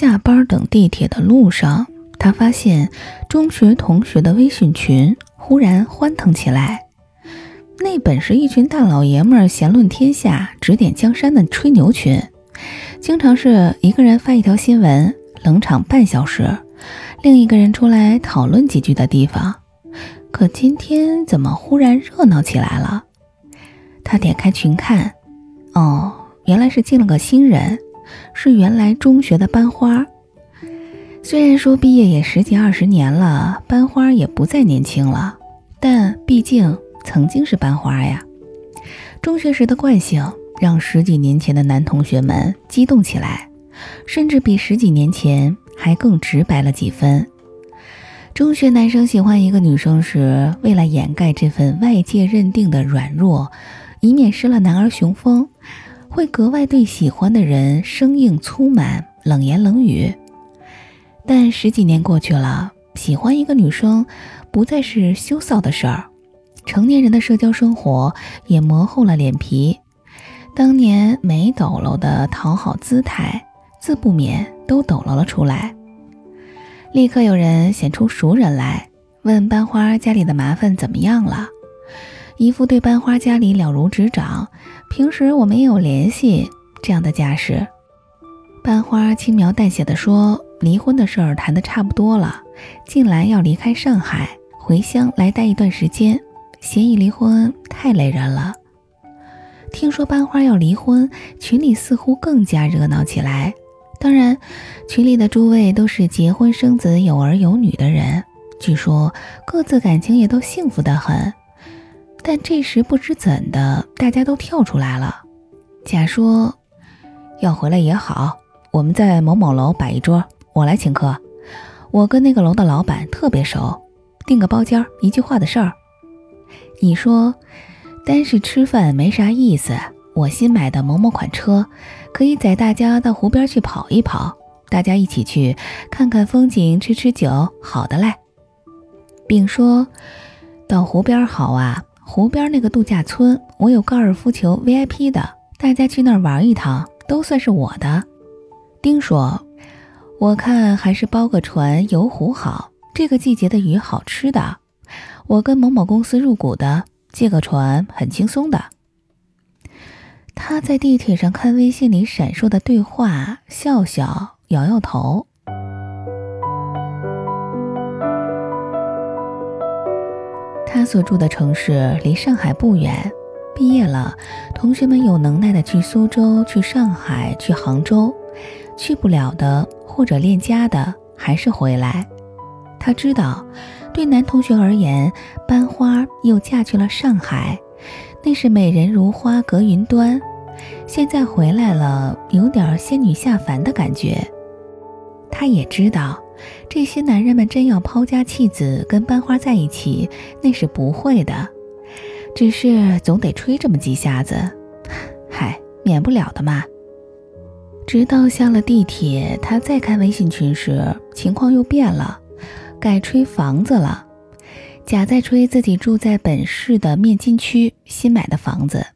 下班等地铁的路上，他发现中学同学的微信群忽然欢腾起来。那本是一群大老爷们儿闲论天下、指点江山的吹牛群，经常是一个人发一条新闻，冷场半小时，另一个人出来讨论几句的地方。可今天怎么忽然热闹起来了？他点开群看，哦，原来是进了个新人，是原来中学的班花。虽然说毕业也十几二十年了，班花也不再年轻了，但毕竟。曾经是班花呀，中学时的惯性让十几年前的男同学们激动起来，甚至比十几年前还更直白了几分。中学男生喜欢一个女生时，为了掩盖这份外界认定的软弱，以免失了男儿雄风，会格外对喜欢的人生硬粗蛮、冷言冷语。但十几年过去了，喜欢一个女生不再是羞臊的事儿。成年人的社交生活也磨厚了脸皮，当年没抖搂的讨好姿态，自不免都抖搂了出来。立刻有人显出熟人来，问班花家里的麻烦怎么样了，一副对班花家里了如指掌，平时我们也有联系这样的架势。班花轻描淡写的说，离婚的事儿谈得差不多了，近来要离开上海，回乡来待一段时间。协议离婚太累人了。听说班花要离婚，群里似乎更加热闹起来。当然，群里的诸位都是结婚生子、有儿有女的人，据说各自感情也都幸福得很。但这时不知怎的，大家都跳出来了。甲说：“要回来也好，我们在某某楼摆一桌，我来请客。我跟那个楼的老板特别熟，订个包间，一句话的事儿。”你说，单是吃饭没啥意思。我新买的某某款车，可以载大家到湖边去跑一跑，大家一起去看看风景，吃吃酒，好的嘞。并说到湖边好啊，湖边那个度假村，我有高尔夫球 VIP 的，大家去那儿玩一趟，都算是我的。丁说，我看还是包个船游湖好，这个季节的鱼好吃的。我跟某某公司入股的，借个船很轻松的。他在地铁上看微信里闪烁的对话，笑笑，摇摇头。他所住的城市离上海不远，毕业了，同学们有能耐的去苏州、去上海、去杭州，去不了的或者恋家的还是回来。他知道。对男同学而言，班花又嫁去了上海，那是美人如花隔云端。现在回来了，有点仙女下凡的感觉。他也知道，这些男人们真要抛家弃子跟班花在一起，那是不会的。只是总得吹这么几下子，嗨，免不了的嘛。直到下了地铁，他再看微信群时，情况又变了。改吹房子了，甲在吹自己住在本市的面筋区新买的房子，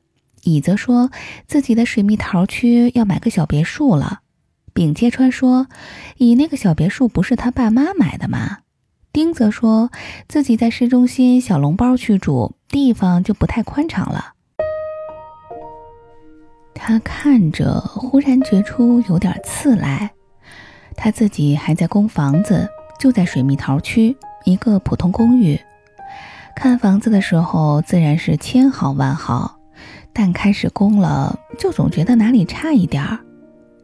乙则说自己的水蜜桃区要买个小别墅了。丙揭穿说，乙那个小别墅不是他爸妈买的吗？丁则说自己在市中心小笼包区住，地方就不太宽敞了。他看着，忽然觉出有点刺来，他自己还在供房子。就在水蜜桃区一个普通公寓，看房子的时候自然是千好万好，但开始供了就总觉得哪里差一点儿。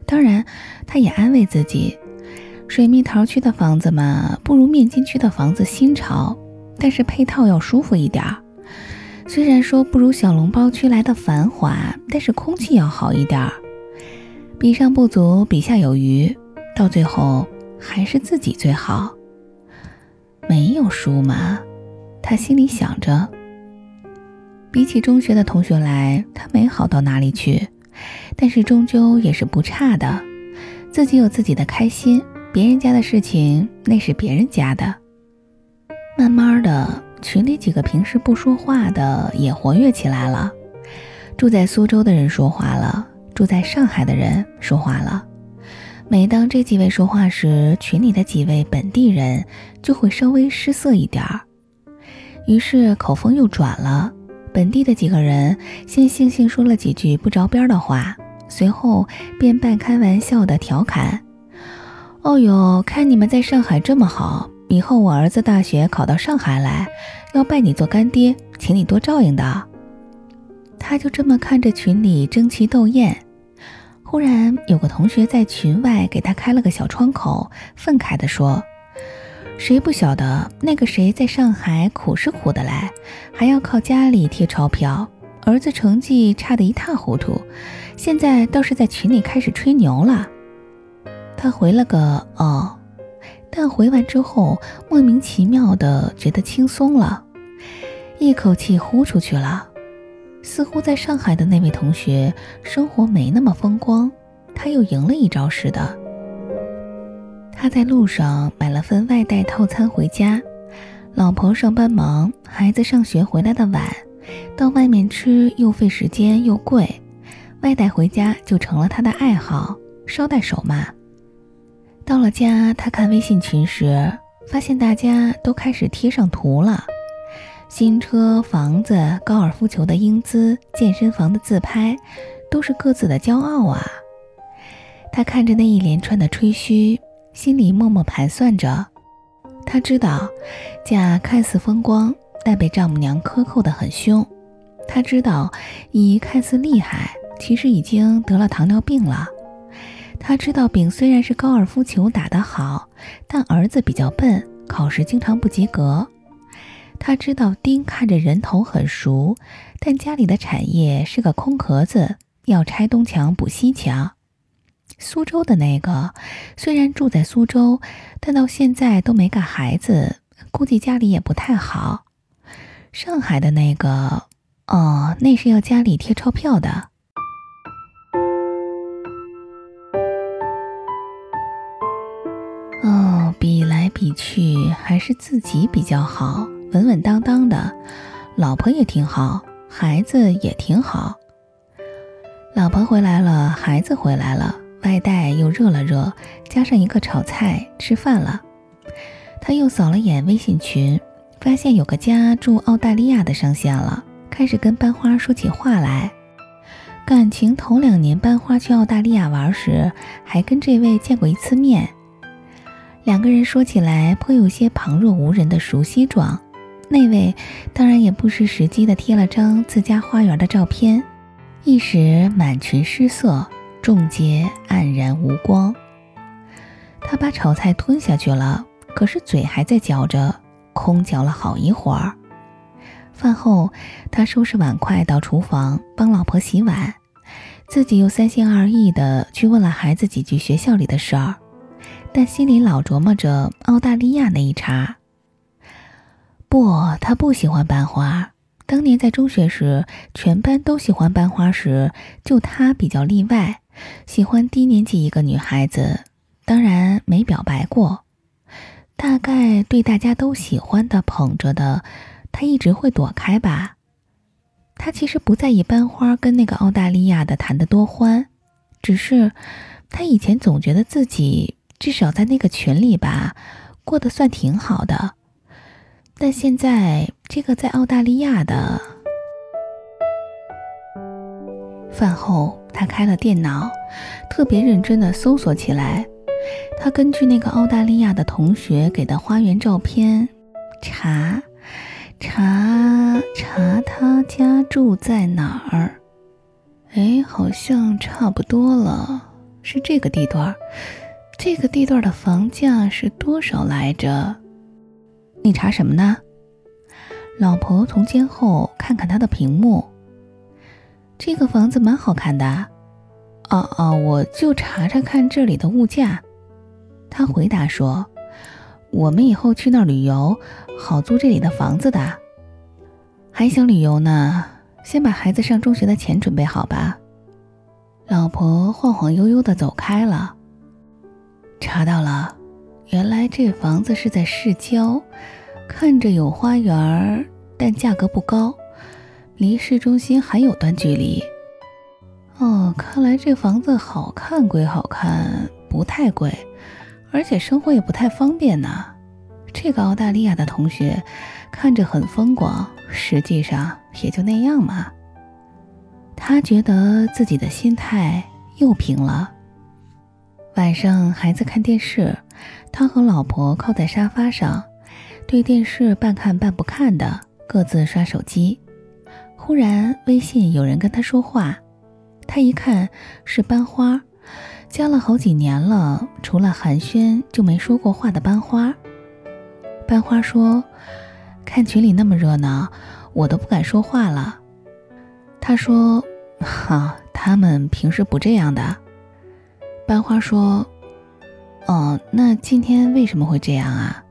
当然，他也安慰自己，水蜜桃区的房子嘛，不如面筋区的房子新潮，但是配套要舒服一点儿。虽然说不如小笼包区来的繁华，但是空气要好一点儿。比上不足，比下有余，到最后。还是自己最好，没有输嘛，他心里想着。比起中学的同学来，他没好到哪里去，但是终究也是不差的。自己有自己的开心，别人家的事情那是别人家的。慢慢的，群里几个平时不说话的也活跃起来了。住在苏州的人说话了，住在上海的人说话了。每当这几位说话时，群里的几位本地人就会稍微失色一点儿。于是口风又转了，本地的几个人先悻悻说了几句不着边的话，随后便半开玩笑的调侃：“哦哟，看你们在上海这么好，以后我儿子大学考到上海来，要拜你做干爹，请你多照应的。”他就这么看着群里争奇斗艳。忽然有个同学在群外给他开了个小窗口，愤慨地说：“谁不晓得那个谁在上海苦是苦的来，还要靠家里贴钞票，儿子成绩差得一塌糊涂，现在倒是在群里开始吹牛了。”他回了个“哦”，但回完之后莫名其妙的觉得轻松了，一口气呼出去了。似乎在上海的那位同学生活没那么风光，他又赢了一招似的。他在路上买了份外带套餐回家，老婆上班忙，孩子上学回来的晚，到外面吃又费时间又贵，外带回家就成了他的爱好，捎带手嘛。到了家，他看微信群时，发现大家都开始贴上图了。新车、房子、高尔夫球的英姿、健身房的自拍，都是各自的骄傲啊！他看着那一连串的吹嘘，心里默默盘算着。他知道，家看似风光，但被丈母娘克扣得很凶。他知道，乙看似厉害，其实已经得了糖尿病了。他知道，丙虽然是高尔夫球打得好，但儿子比较笨，考试经常不及格。他知道丁看着人头很熟，但家里的产业是个空壳子，要拆东墙补西墙。苏州的那个虽然住在苏州，但到现在都没个孩子，估计家里也不太好。上海的那个，哦，那是要家里贴钞票的。哦，比来比去，还是自己比较好。稳稳当当的，老婆也挺好，孩子也挺好。老婆回来了，孩子回来了，袋又热了热，加上一个炒菜，吃饭了。他又扫了眼微信群，发现有个家住澳大利亚的上线了，开始跟班花说起话来。感情头两年班花去澳大利亚玩时，还跟这位见过一次面，两个人说起来颇有些旁若无人的熟悉状。那位当然也不失时机的贴了张自家花园的照片，一时满群失色，众皆黯然无光。他把炒菜吞下去了，可是嘴还在嚼着，空嚼了好一会儿。饭后，他收拾碗筷到厨房帮老婆洗碗，自己又三心二意的去问了孩子几句学校里的事儿，但心里老琢磨着澳大利亚那一茬。不，他不喜欢班花。当年在中学时，全班都喜欢班花时，就他比较例外，喜欢低年级一个女孩子，当然没表白过。大概对大家都喜欢的、捧着的，他一直会躲开吧。他其实不在意班花跟那个澳大利亚的谈得多欢，只是他以前总觉得自己至少在那个群里吧，过得算挺好的。但现在，这个在澳大利亚的饭后，他开了电脑，特别认真的搜索起来。他根据那个澳大利亚的同学给的花园照片，查查查他家住在哪儿。哎，好像差不多了，是这个地段。这个地段的房价是多少来着？你查什么呢？老婆从肩后看看他的屏幕。这个房子蛮好看的。哦哦，我就查查看这里的物价。他回答说：“我们以后去那儿旅游，好租这里的房子的。还想旅游呢，先把孩子上中学的钱准备好吧。”老婆晃晃悠悠的走开了。查到了。原来这房子是在市郊，看着有花园，但价格不高，离市中心还有段距离。哦，看来这房子好看归好看，不太贵，而且生活也不太方便呢。这个澳大利亚的同学看着很风光，实际上也就那样嘛。他觉得自己的心态又平了。晚上，孩子看电视，他和老婆靠在沙发上，对电视半看半不看的，各自刷手机。忽然，微信有人跟他说话，他一看是班花，加了好几年了，除了寒暄就没说过话的班花。班花说：“看群里那么热闹，我都不敢说话了。”他说：“哈，他们平时不这样的。”班花说：“哦，那今天为什么会这样啊？”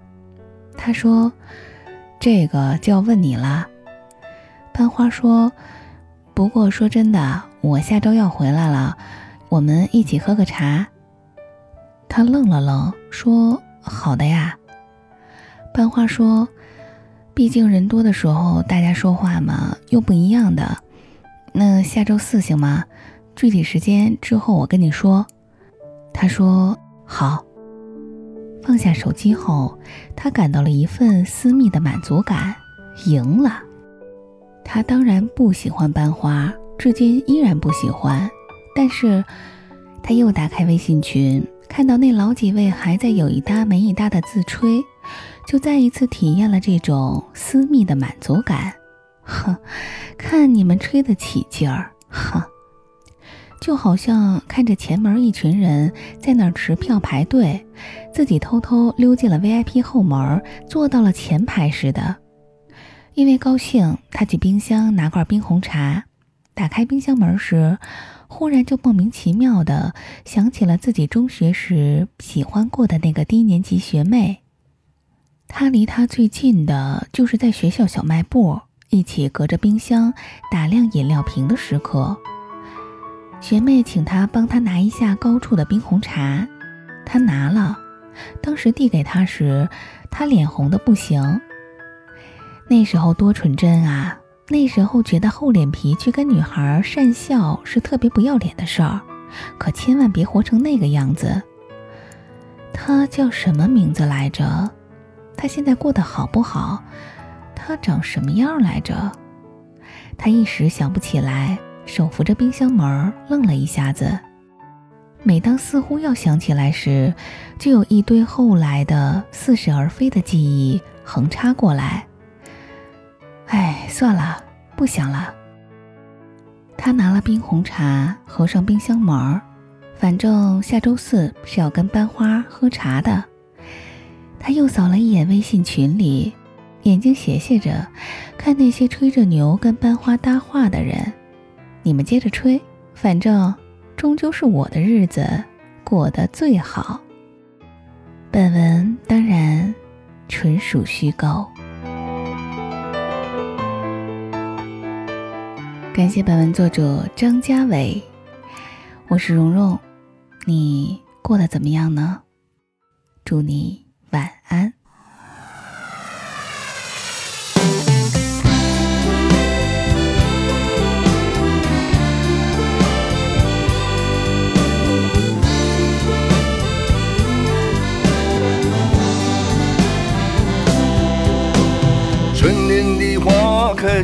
他说：“这个就要问你了。”班花说：“不过说真的，我下周要回来了，我们一起喝个茶。”他愣了愣，说：“好的呀。”班花说：“毕竟人多的时候，大家说话嘛又不一样的。那下周四行吗？具体时间之后我跟你说。”他说：“好。”放下手机后，他感到了一份私密的满足感，赢了。他当然不喜欢班花，至今依然不喜欢。但是，他又打开微信群，看到那老几位还在有一搭没一搭的自吹，就再一次体验了这种私密的满足感。哼，看你们吹得起劲儿，哼。就好像看着前门一群人在那儿持票排队，自己偷偷溜进了 VIP 后门，坐到了前排似的。因为高兴，他去冰箱拿罐冰红茶。打开冰箱门时，忽然就莫名其妙的想起了自己中学时喜欢过的那个低年级学妹。他离他最近的就是在学校小卖部一起隔着冰箱打量饮料瓶的时刻。学妹请他帮她拿一下高处的冰红茶，他拿了。当时递给他时，他脸红的不行。那时候多纯真啊！那时候觉得厚脸皮去跟女孩讪笑是特别不要脸的事儿，可千万别活成那个样子。他叫什么名字来着？他现在过得好不好？他长什么样来着？他一时想不起来。手扶着冰箱门，愣了一下子。每当似乎要想起来时，就有一堆后来的似是而非的记忆横插过来。哎，算了，不想了。他拿了冰红茶，合上冰箱门儿，反正下周四是要跟班花喝茶的。他又扫了一眼微信群里，眼睛斜斜着，看那些吹着牛跟班花搭话的人。你们接着吹，反正终究是我的日子过得最好。本文当然纯属虚构。感谢本文作者张家伟，我是蓉蓉，你过得怎么样呢？祝你晚安。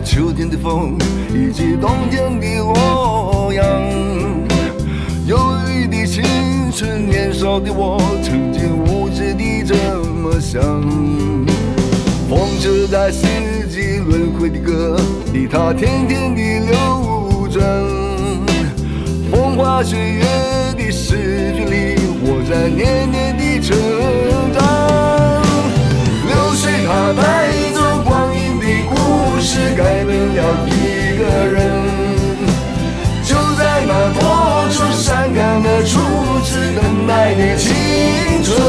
秋天的风，以及冬天的洛阳。忧郁的青春，年少的我，曾经无知地这么想。风车在四季轮回的歌里，它天天地流转。风花雪月的诗句里，我在年年的成长。流水它带走。光等待的青春。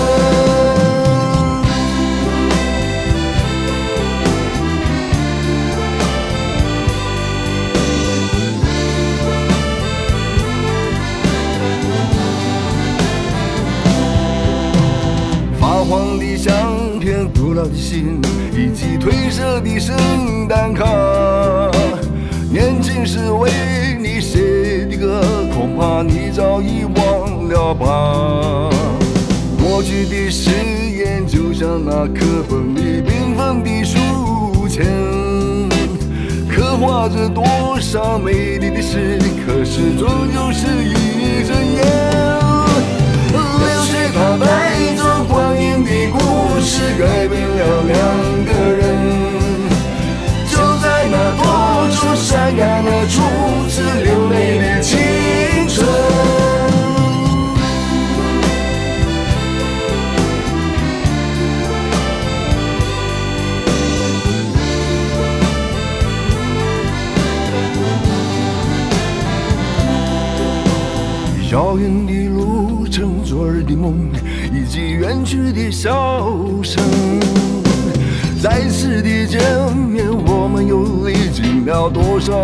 发黄的相片，古老的信。以及褪色的圣诞卡，年轻时为你写的歌，恐怕你早已忘了吧。过去的誓言就像那课本里缤纷的书签，刻画着多少美丽的诗，可是终究是一阵烟。流水它带走光阴的故事，改变了两个人。就在那多愁善感的初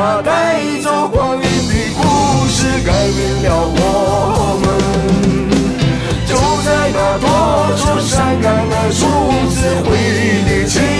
它带走光阴的故事改变了我们。就在那多愁善感的初次回忆的情